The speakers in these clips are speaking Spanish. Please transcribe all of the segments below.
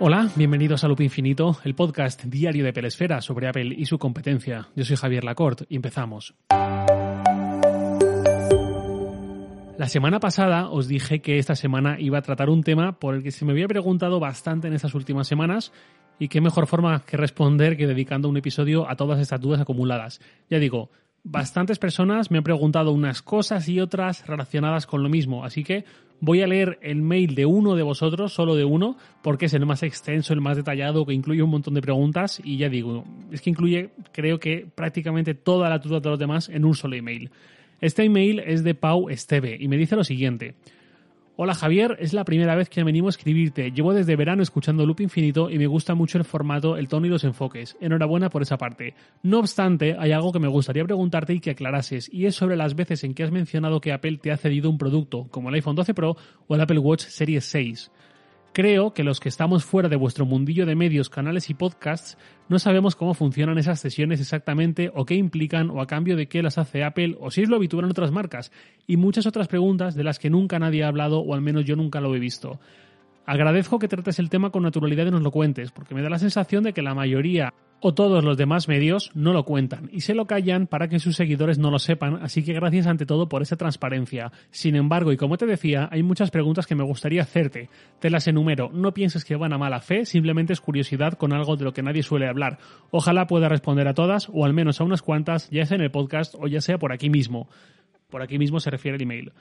Hola, bienvenidos a Loop Infinito, el podcast diario de Pelesfera sobre Apple y su competencia. Yo soy Javier Lacorte y empezamos. La semana pasada os dije que esta semana iba a tratar un tema por el que se me había preguntado bastante en estas últimas semanas y qué mejor forma que responder que dedicando un episodio a todas estas dudas acumuladas. Ya digo, bastantes personas me han preguntado unas cosas y otras relacionadas con lo mismo, así que voy a leer el mail de uno de vosotros, solo de uno, porque es el más extenso, el más detallado, que incluye un montón de preguntas y ya digo, es que incluye creo que prácticamente toda la duda de los demás en un solo email. Este email es de Pau Esteve y me dice lo siguiente. Hola Javier, es la primera vez que me animo a escribirte. Llevo desde verano escuchando Loop Infinito y me gusta mucho el formato, el tono y los enfoques. Enhorabuena por esa parte. No obstante, hay algo que me gustaría preguntarte y que aclarases, y es sobre las veces en que has mencionado que Apple te ha cedido un producto, como el iPhone 12 Pro o el Apple Watch Series 6. Creo que los que estamos fuera de vuestro mundillo de medios, canales y podcasts no sabemos cómo funcionan esas sesiones exactamente o qué implican o a cambio de qué las hace Apple o si es lo habitual en otras marcas y muchas otras preguntas de las que nunca nadie ha hablado o al menos yo nunca lo he visto. Agradezco que trates el tema con naturalidad y nos lo cuentes, porque me da la sensación de que la mayoría o todos los demás medios no lo cuentan y se lo callan para que sus seguidores no lo sepan, así que gracias ante todo por esa transparencia. Sin embargo, y como te decía, hay muchas preguntas que me gustaría hacerte. Te las enumero, no pienses que van a mala fe, simplemente es curiosidad con algo de lo que nadie suele hablar. Ojalá pueda responder a todas, o al menos a unas cuantas, ya sea en el podcast o ya sea por aquí mismo. Por aquí mismo se refiere el email.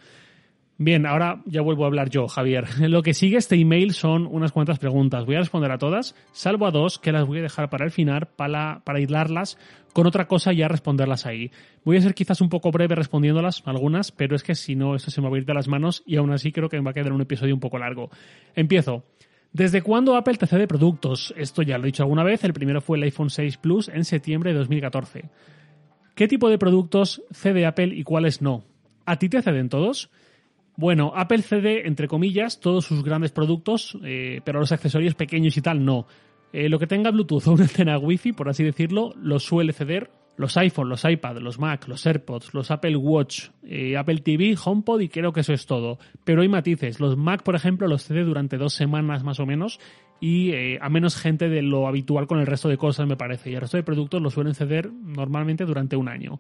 Bien, ahora ya vuelvo a hablar yo, Javier. Lo que sigue este email son unas cuantas preguntas. Voy a responder a todas, salvo a dos que las voy a dejar para el final, para, para aislarlas con otra cosa y ya responderlas ahí. Voy a ser quizás un poco breve respondiéndolas, algunas, pero es que si no, esto se me va a ir de las manos y aún así creo que me va a quedar un episodio un poco largo. Empiezo. ¿Desde cuándo Apple te cede productos? Esto ya lo he dicho alguna vez. El primero fue el iPhone 6 Plus en septiembre de 2014. ¿Qué tipo de productos cede Apple y cuáles no? ¿A ti te ceden todos? Bueno, Apple cede, entre comillas, todos sus grandes productos, eh, pero los accesorios pequeños y tal no. Eh, lo que tenga Bluetooth o una antena Wi-Fi, por así decirlo, lo suele ceder. Los iPhone, los iPad, los Mac, los AirPods, los Apple Watch, eh, Apple TV, HomePod y creo que eso es todo. Pero hay matices. Los Mac, por ejemplo, los cede durante dos semanas más o menos y a menos gente de lo habitual con el resto de cosas, me parece. Y el resto de productos lo suelen ceder normalmente durante un año.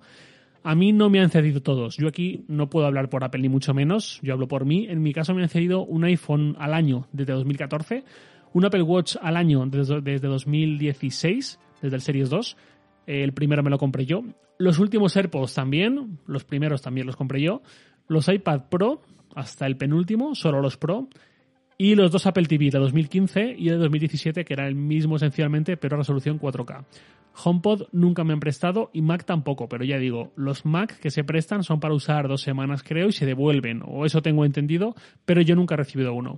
A mí no me han cedido todos. Yo aquí no puedo hablar por Apple ni mucho menos. Yo hablo por mí. En mi caso me han cedido un iPhone al año desde 2014, un Apple Watch al año desde, 2016, desde el Series 2. El primero me lo compré yo. Los últimos AirPods también. Los primeros también los compré yo. Los iPad Pro, hasta el penúltimo, solo los Pro. Y los dos Apple TV de 2015 y de 2017, que era el mismo esencialmente, pero a resolución 4K. HomePod nunca me han prestado y Mac tampoco, pero ya digo, los Mac que se prestan son para usar dos semanas creo y se devuelven, o eso tengo entendido, pero yo nunca he recibido uno.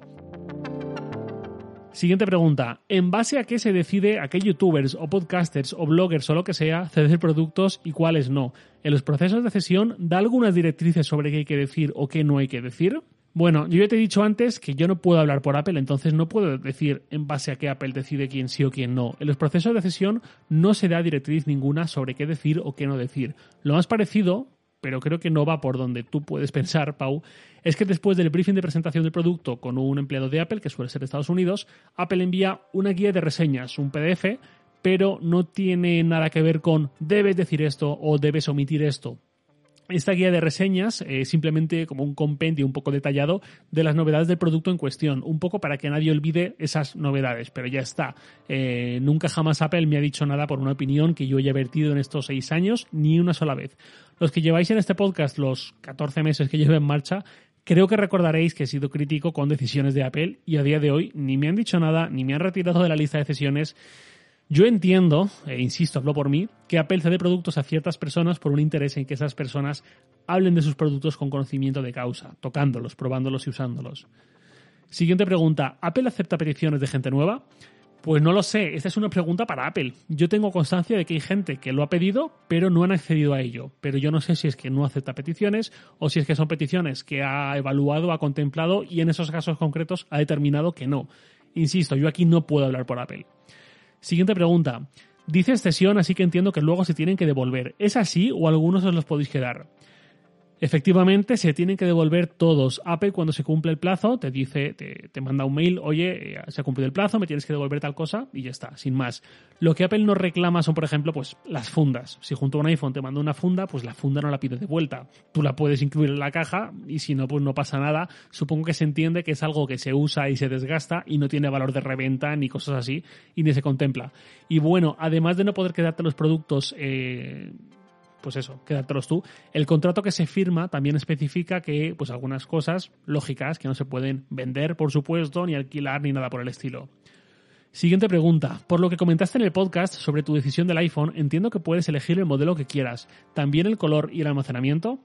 Siguiente pregunta. ¿En base a qué se decide a qué youtubers o podcasters o bloggers o lo que sea ceder productos y cuáles no? ¿En los procesos de cesión da algunas directrices sobre qué hay que decir o qué no hay que decir? Bueno, yo ya te he dicho antes que yo no puedo hablar por Apple, entonces no puedo decir en base a qué Apple decide quién sí o quién no. En los procesos de cesión no se da directriz ninguna sobre qué decir o qué no decir. Lo más parecido, pero creo que no va por donde tú puedes pensar, Pau, es que después del briefing de presentación del producto con un empleado de Apple, que suele ser de Estados Unidos, Apple envía una guía de reseñas, un PDF, pero no tiene nada que ver con debes decir esto o debes omitir esto esta guía de reseñas es simplemente como un compendio un poco detallado de las novedades del producto en cuestión, un poco para que nadie olvide esas novedades, pero ya está. Eh, nunca jamás Apple me ha dicho nada por una opinión que yo haya vertido en estos seis años, ni una sola vez. Los que lleváis en este podcast los 14 meses que llevo en marcha, Creo que recordaréis que he sido crítico con decisiones de Apple y a día de hoy ni me han dicho nada, ni me han retirado de la lista de decisiones yo entiendo, e insisto, hablo por mí, que Apple cede productos a ciertas personas por un interés en que esas personas hablen de sus productos con conocimiento de causa, tocándolos, probándolos y usándolos. Siguiente pregunta, ¿Apple acepta peticiones de gente nueva? Pues no lo sé, esta es una pregunta para Apple. Yo tengo constancia de que hay gente que lo ha pedido, pero no han accedido a ello. Pero yo no sé si es que no acepta peticiones o si es que son peticiones que ha evaluado, ha contemplado y en esos casos concretos ha determinado que no. Insisto, yo aquí no puedo hablar por Apple. Siguiente pregunta. Dice cesión, así que entiendo que luego se tienen que devolver. ¿Es así o algunos os los podéis quedar? Efectivamente, se tienen que devolver todos. Apple, cuando se cumple el plazo, te dice, te, manda un mail, oye, eh, se ha cumplido el plazo, me tienes que devolver tal cosa, y ya está, sin más. Lo que Apple no reclama son, por ejemplo, pues las fundas. Si junto a un iPhone te manda una funda, pues la funda no la pide de vuelta. Tú la puedes incluir en la caja, y si no, pues no pasa nada. Supongo que se entiende que es algo que se usa y se desgasta, y no tiene valor de reventa, ni cosas así, y ni se contempla. Y bueno, además de no poder quedarte los productos eh, pues eso, quédatelos tú. El contrato que se firma también especifica que, pues algunas cosas lógicas que no se pueden vender, por supuesto, ni alquilar, ni nada por el estilo. Siguiente pregunta. Por lo que comentaste en el podcast sobre tu decisión del iPhone, entiendo que puedes elegir el modelo que quieras. ¿También el color y el almacenamiento?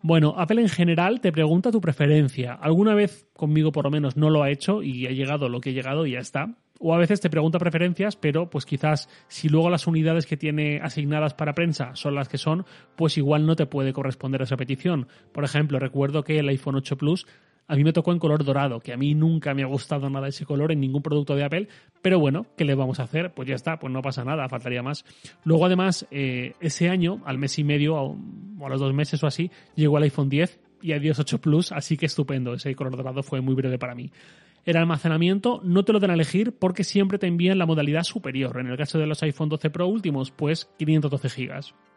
Bueno, Apple en general te pregunta tu preferencia. Alguna vez conmigo por lo menos no lo ha hecho y ha llegado lo que ha llegado y ya está o a veces te pregunta preferencias, pero pues quizás si luego las unidades que tiene asignadas para prensa son las que son, pues igual no te puede corresponder a esa petición. Por ejemplo, recuerdo que el iPhone 8 Plus a mí me tocó en color dorado, que a mí nunca me ha gustado nada ese color en ningún producto de Apple, pero bueno, ¿qué le vamos a hacer? Pues ya está, pues no pasa nada, faltaría más. Luego además, eh, ese año, al mes y medio o a los dos meses o así, llegó el iPhone 10 y adiós 8 Plus, así que estupendo, ese color dorado fue muy breve para mí. El almacenamiento no te lo dan a elegir porque siempre te envían la modalidad superior. En el caso de los iPhone 12 Pro últimos, pues 512 GB.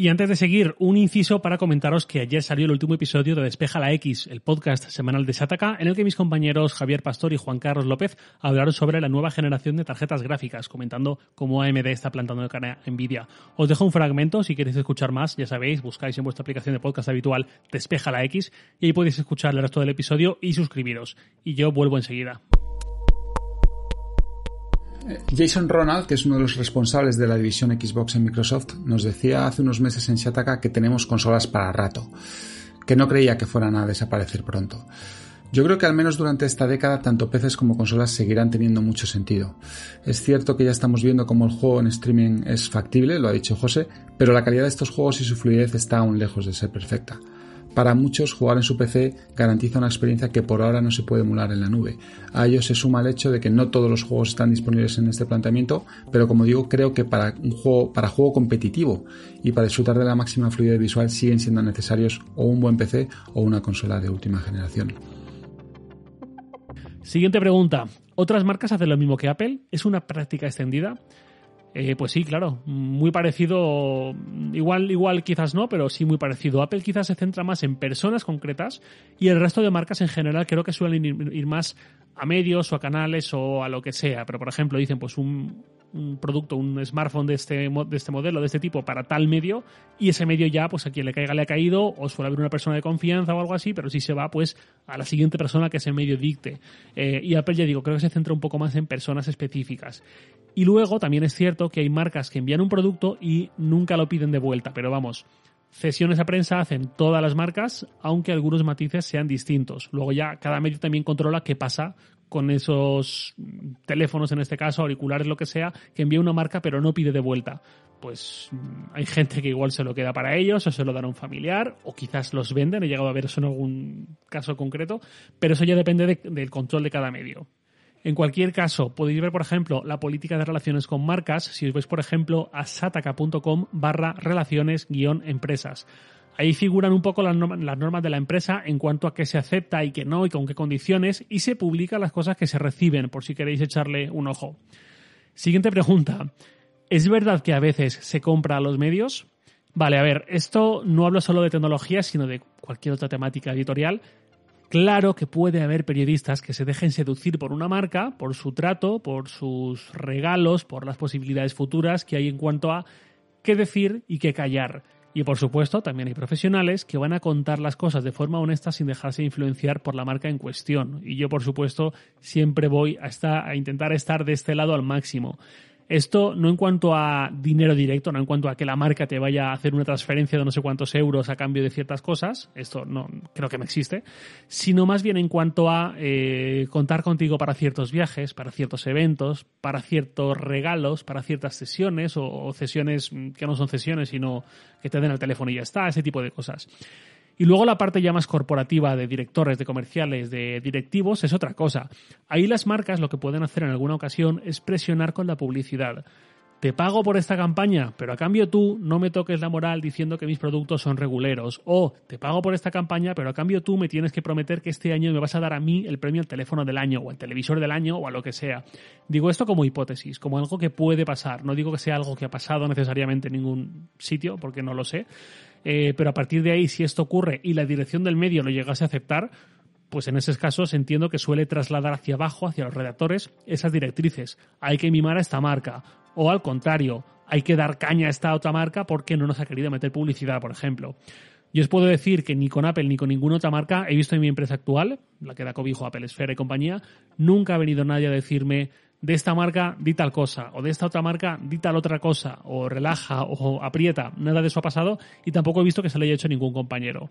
Y antes de seguir, un inciso para comentaros que ayer salió el último episodio de Despeja la X, el podcast semanal de Sataka, en el que mis compañeros Javier Pastor y Juan Carlos López hablaron sobre la nueva generación de tarjetas gráficas, comentando cómo AMD está plantando el cara a Nvidia. Os dejo un fragmento, si queréis escuchar más, ya sabéis, buscáis en vuestra aplicación de podcast habitual Despeja la X y ahí podéis escuchar el resto del episodio y suscribiros. Y yo vuelvo enseguida. Jason Ronald, que es uno de los responsables de la división Xbox en Microsoft, nos decía hace unos meses en Shataka que tenemos consolas para rato, que no creía que fueran a desaparecer pronto. Yo creo que al menos durante esta década tanto PCs como consolas seguirán teniendo mucho sentido. Es cierto que ya estamos viendo cómo el juego en streaming es factible, lo ha dicho José, pero la calidad de estos juegos y su fluidez está aún lejos de ser perfecta. Para muchos, jugar en su PC garantiza una experiencia que por ahora no se puede emular en la nube. A ello se suma el hecho de que no todos los juegos están disponibles en este planteamiento, pero como digo, creo que para un juego, para juego competitivo y para disfrutar de la máxima fluidez visual siguen siendo necesarios o un buen PC o una consola de última generación. Siguiente pregunta. ¿Otras marcas hacen lo mismo que Apple? ¿Es una práctica extendida? Eh, pues sí, claro, muy parecido, igual, igual quizás no, pero sí muy parecido. Apple quizás se centra más en personas concretas y el resto de marcas en general creo que suelen ir más a medios o a canales o a lo que sea. Pero por ejemplo dicen pues un, producto, un smartphone de este, de este modelo, de este tipo, para tal medio, y ese medio ya, pues a quien le caiga le ha caído, o suele haber una persona de confianza o algo así, pero si se va, pues a la siguiente persona que ese medio dicte. Eh, y Apple, ya digo, creo que se centra un poco más en personas específicas. Y luego también es cierto que hay marcas que envían un producto y nunca lo piden de vuelta, pero vamos, Cesiones a prensa hacen todas las marcas, aunque algunos matices sean distintos. Luego ya cada medio también controla qué pasa con esos teléfonos, en este caso, auriculares, lo que sea, que envía una marca pero no pide de vuelta. Pues mm, hay gente que igual se lo queda para ellos o se lo dan a un familiar o quizás los venden, he llegado a ver eso en algún caso concreto, pero eso ya depende del control de cada medio. En cualquier caso, podéis ver, por ejemplo, la política de relaciones con marcas si os vais, por ejemplo, a sataka.com barra relaciones-empresas. Ahí figuran un poco las normas, de la empresa en cuanto a qué se acepta y qué no y con qué condiciones y se publican las cosas que se reciben por si queréis echarle un ojo. Siguiente pregunta. ¿Es verdad que a veces se compra a los medios? Vale, a ver, esto no hablo solo de tecnología, sino de cualquier otra temática editorial. Claro que puede haber periodistas que se dejen seducir por una marca, por su trato, por sus regalos, por las posibilidades futuras que hay en cuanto a qué decir y qué callar. Y por supuesto, también hay profesionales que van a contar las cosas de forma honesta sin dejarse influenciar por la marca en cuestión. Y yo, por supuesto, siempre voy a, a intentar estar de este lado al máximo. Esto no en cuanto a dinero directo, no en cuanto a que la marca te vaya a hacer una transferencia de no sé cuántos euros a cambio de ciertas cosas, esto no creo que no existe, sino más bien en cuanto a eh, contar contigo para ciertos viajes, para ciertos eventos, para ciertos regalos, para ciertas sesiones o, o sesiones que no son sesiones, sino que te den el teléfono y ya está, ese tipo de cosas. Y luego la parte ya más corporativa de directores, de comerciales, de directivos es otra cosa. Ahí las marcas lo que pueden hacer en alguna ocasión es presionar con la publicidad. te pago por esta campaña, pero a cambio tú no me toques la moral diciendo que mis productos son reguleros. O te pago por esta campaña, pero a cambio tú me tienes que prometer que este año me vas a dar a mí el premio al teléfono del año, o al televisor del año, o a lo que sea. Digo esto como hipótesis, como algo que puede pasar. No digo que sea algo que ha pasado necesariamente en ningún sitio, porque no lo sé. Eh, pero a partir de ahí, si esto ocurre y la dirección del medio lo llegase a aceptar, pues en esos casos entiendo que suele trasladar hacia abajo, hacia los redactores, esas directrices. Hay que mimar a esta marca o al contrario, hay que dar caña a esta otra marca porque no nos ha querido meter publicidad, por ejemplo. Yo os puedo decir que ni con Apple ni con ninguna otra marca he visto en mi empresa actual, la que da cobijo Apple Esfera y compañía, nunca ha venido nadie a decirme de esta marca di tal cosa, o de esta otra marca di tal otra cosa, o relaja, o aprieta. Nada de eso ha pasado y tampoco he visto que se le haya hecho ningún compañero.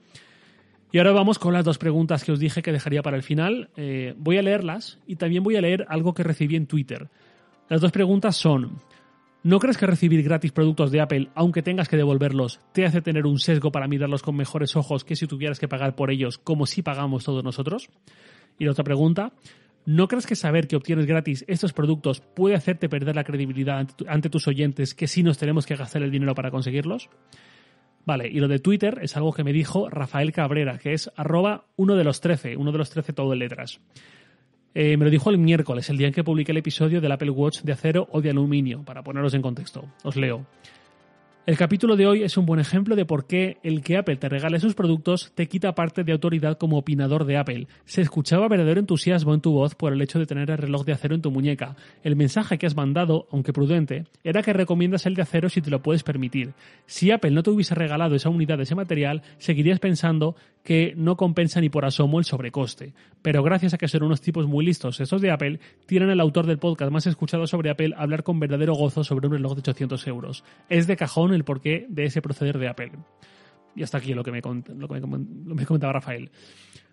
Y ahora vamos con las dos preguntas que os dije que dejaría para el final. Eh, voy a leerlas y también voy a leer algo que recibí en Twitter. Las dos preguntas son, ¿no crees que recibir gratis productos de Apple, aunque tengas que devolverlos, te hace tener un sesgo para mirarlos con mejores ojos que si tuvieras que pagar por ellos como si pagamos todos nosotros? Y la otra pregunta, ¿no crees que saber que obtienes gratis estos productos puede hacerte perder la credibilidad ante tus oyentes que si nos tenemos que gastar el dinero para conseguirlos? Vale, y lo de Twitter es algo que me dijo Rafael Cabrera, que es arroba uno de los trece, uno de los trece todo en letras. Eh, me lo dijo el miércoles, el día en que publiqué el episodio del Apple Watch de acero o de aluminio, para poneros en contexto. Os leo. El capítulo de hoy es un buen ejemplo de por qué el que Apple te regale sus productos te quita parte de autoridad como opinador de Apple. Se escuchaba verdadero entusiasmo en tu voz por el hecho de tener el reloj de acero en tu muñeca. El mensaje que has mandado, aunque prudente, era que recomiendas el de acero si te lo puedes permitir. Si Apple no te hubiese regalado esa unidad de ese material, seguirías pensando que no compensa ni por asomo el sobrecoste. Pero gracias a que son unos tipos muy listos estos de Apple, tienen al autor del podcast más escuchado sobre Apple hablar con verdadero gozo sobre un reloj de 800 euros. Es de cajón el porqué de ese proceder de Apple. Y hasta aquí lo que me, lo que me comentaba Rafael.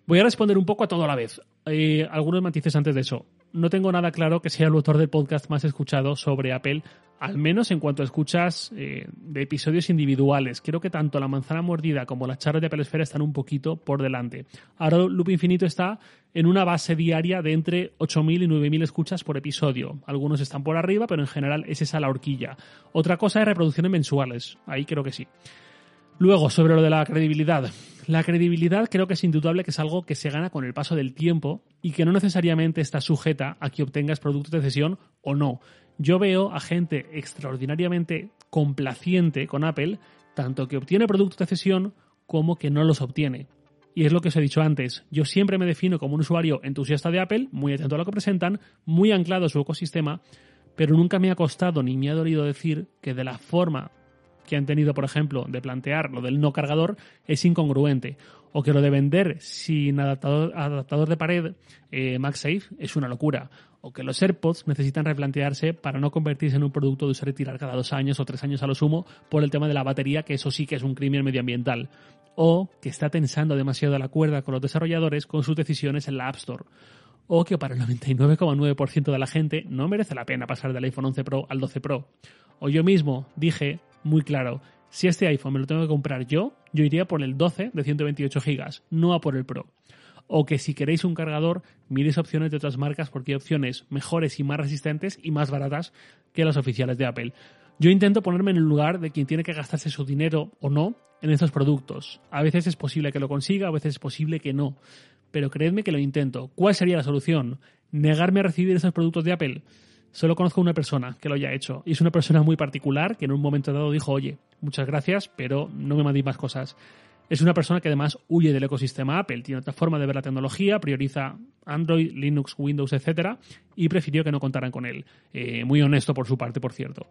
Voy a responder un poco a todo a la vez. Eh, algunos matices antes de eso. No tengo nada claro que sea el autor del podcast más escuchado sobre Apple, al menos en cuanto a escuchas eh, de episodios individuales. Creo que tanto la manzana mordida como las charlas de Apple Esfera están un poquito por delante. Ahora Loop Infinito está en una base diaria de entre 8.000 y 9.000 escuchas por episodio. Algunos están por arriba, pero en general es esa la horquilla. Otra cosa es reproducciones mensuales. Ahí creo que sí. Luego, sobre lo de la credibilidad. La credibilidad creo que es indudable que es algo que se gana con el paso del tiempo y que no necesariamente está sujeta a que obtengas productos de cesión o no. Yo veo a gente extraordinariamente complaciente con Apple, tanto que obtiene productos de cesión como que no los obtiene. Y es lo que os he dicho antes, yo siempre me defino como un usuario entusiasta de Apple, muy atento a lo que presentan, muy anclado a su ecosistema, pero nunca me ha costado ni me ha dolido decir que de la forma que han tenido, por ejemplo, de plantear lo del no cargador es incongruente. O que lo de vender sin adaptador, de pared eh, MagSafe es una locura. O que los AirPods necesitan replantearse para no convertirse en un producto de usar y tirar cada dos años o tres años a lo sumo por el tema de la batería, que eso sí que es un crimen medioambiental. O que está tensando demasiado la cuerda con los desarrolladores con sus decisiones en la App Store o que para el 99,9% de la gente no merece la pena pasar del iPhone 11 Pro al 12 Pro. O yo mismo dije muy claro, si este iPhone me lo tengo que comprar yo, yo iría por el 12 de 128 GB, no a por el Pro. O que si queréis un cargador, miréis opciones de otras marcas porque hay opciones mejores y más resistentes y más baratas que las oficiales de Apple. Yo intento ponerme en el lugar de quien tiene que gastarse su dinero o no en estos productos. A veces es posible que lo consiga, a veces es posible que no. Pero creedme que lo intento. ¿Cuál sería la solución? ¿Negarme a recibir esos productos de Apple? Solo conozco una persona que lo haya hecho. Y es una persona muy particular que en un momento dado dijo, oye, muchas gracias, pero no me mandéis más cosas. Es una persona que además huye del ecosistema Apple, tiene otra forma de ver la tecnología, prioriza Android, Linux, Windows, etc. y prefirió que no contaran con él. Eh, muy honesto por su parte, por cierto.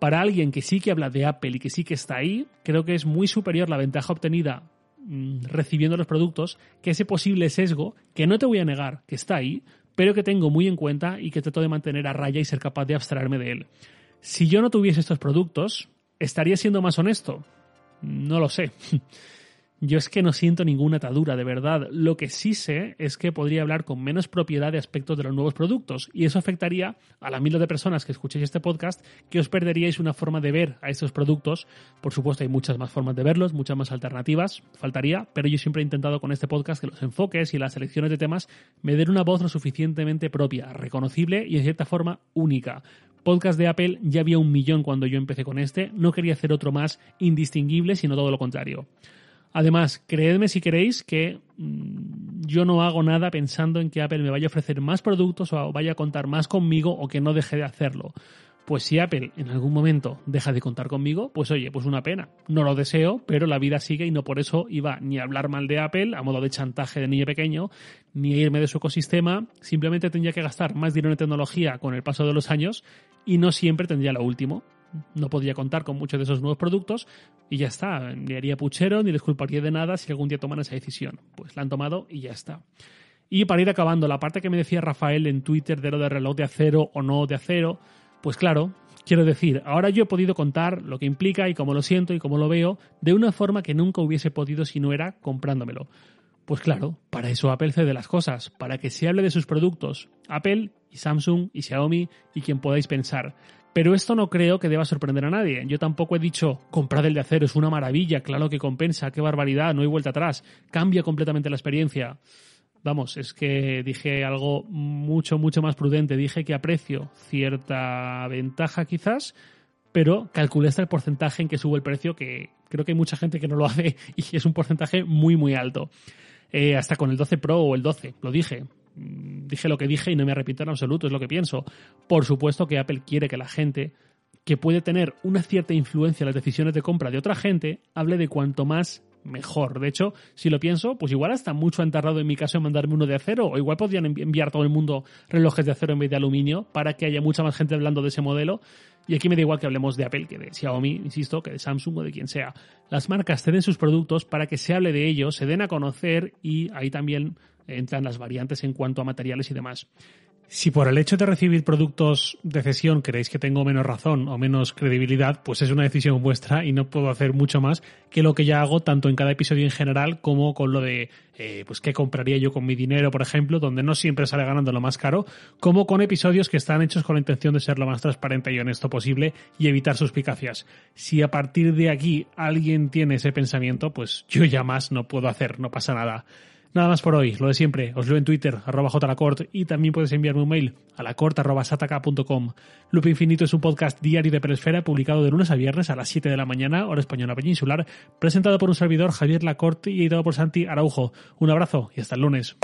Para alguien que sí que habla de Apple y que sí que está ahí, creo que es muy superior la ventaja obtenida mm, recibiendo los productos que ese posible sesgo, que no te voy a negar que está ahí, pero que tengo muy en cuenta y que trato de mantener a raya y ser capaz de abstraerme de él. Si yo no tuviese estos productos, ¿estaría siendo más honesto? No lo sé. Yo es que no siento ninguna atadura, de verdad. Lo que sí sé es que podría hablar con menos propiedad de aspectos de los nuevos productos y eso afectaría a la miles de personas que escuchéis este podcast que os perderíais una forma de ver a estos productos. Por supuesto, hay muchas más formas de verlos, muchas más alternativas, faltaría, pero yo siempre he intentado con este podcast que los enfoques y las selecciones de temas me den una voz lo suficientemente propia, reconocible y en cierta forma única Podcast de Apple ya había un millón cuando yo empecé con este, no quería hacer otro más indistinguible, sino todo lo contrario. Además, creedme si queréis que mm, yo no hago nada pensando en que Apple me vaya a ofrecer más productos o vaya a contar más conmigo o que no deje de hacerlo. Pues si Apple en algún momento deja de contar conmigo, pues oye, pues una pena. No lo deseo, pero la vida sigue y no por eso iba ni a hablar mal de Apple a modo de chantaje de niño pequeño, ni a irme de su ecosistema. Simplemente tendría que gastar más dinero en tecnología con el paso de los años y no siempre tendría lo último. No podría contar con muchos de esos nuevos productos y ya está. Ni haría puchero ni les culparía de nada si algún día toman esa decisión. Pues la han tomado y ya está. Y para ir acabando, la parte que me decía Rafael en Twitter de lo de reloj de acero o no de acero, pues claro, quiero decir, ahora yo he podido contar lo que implica y cómo lo siento y cómo lo veo de una forma que nunca hubiese podido si no era comprándomelo. Pues claro, para eso Apple cede las cosas, para que se hable de sus productos, Apple y Samsung y Xiaomi y quien podáis pensar. Pero esto no creo que deba sorprender a nadie. Yo tampoco he dicho, comprad el de acero, es una maravilla, claro que compensa, qué barbaridad, no hay vuelta atrás, cambia completamente la experiencia. Vamos, es que dije algo mucho, mucho más prudente. Dije que aprecio cierta ventaja quizás, pero calculé hasta el porcentaje en que sube el precio, que creo que hay mucha gente que no lo hace y es un porcentaje muy, muy alto. Eh, hasta con el 12 Pro o el 12, lo dije. Mm, dije lo que dije y no me arrepiento en absoluto, es lo que pienso. Por supuesto que Apple quiere que la gente que puede tener una cierta influencia en las decisiones de compra de otra gente hable de cuanto más mejor. De hecho, si lo pienso, pues igual hasta mucho han tardado en mi caso en mandarme uno de acero, o igual podrían enviar todo el mundo relojes de acero en vez de aluminio para que haya mucha más gente hablando de ese modelo. Y aquí me da igual que hablemos de Apple que de Xiaomi, insisto, que de Samsung o de quien sea. Las marcas ceden sus productos para que se hable de ellos, se den a conocer y ahí también entran las variantes en cuanto a materiales y demás. Si por el hecho de recibir productos de cesión creéis que tengo menos razón o menos credibilidad, pues es una decisión vuestra y no puedo hacer mucho más que lo que ya hago tanto en cada episodio en general como con lo de eh, pues qué compraría yo con mi dinero, por ejemplo, donde no siempre sale ganando lo más caro, como con episodios que están hechos con la intención de ser lo más transparente y honesto posible y evitar suspicacias. Si a partir de aquí alguien tiene ese pensamiento, pues yo ya más no puedo hacer, no pasa nada. Nada más por hoy, lo de siempre, os leo en Twitter, arroba jlacort, y también puedes enviarme un mail a lacort arroba sataka.com. Loop Infinito es un podcast diario de Peresfera publicado de lunes a viernes a las 7 de la mañana, hora española peninsular, presentado por un servidor Javier Lacorte y editado por Santi Araujo. Un abrazo y hasta el lunes.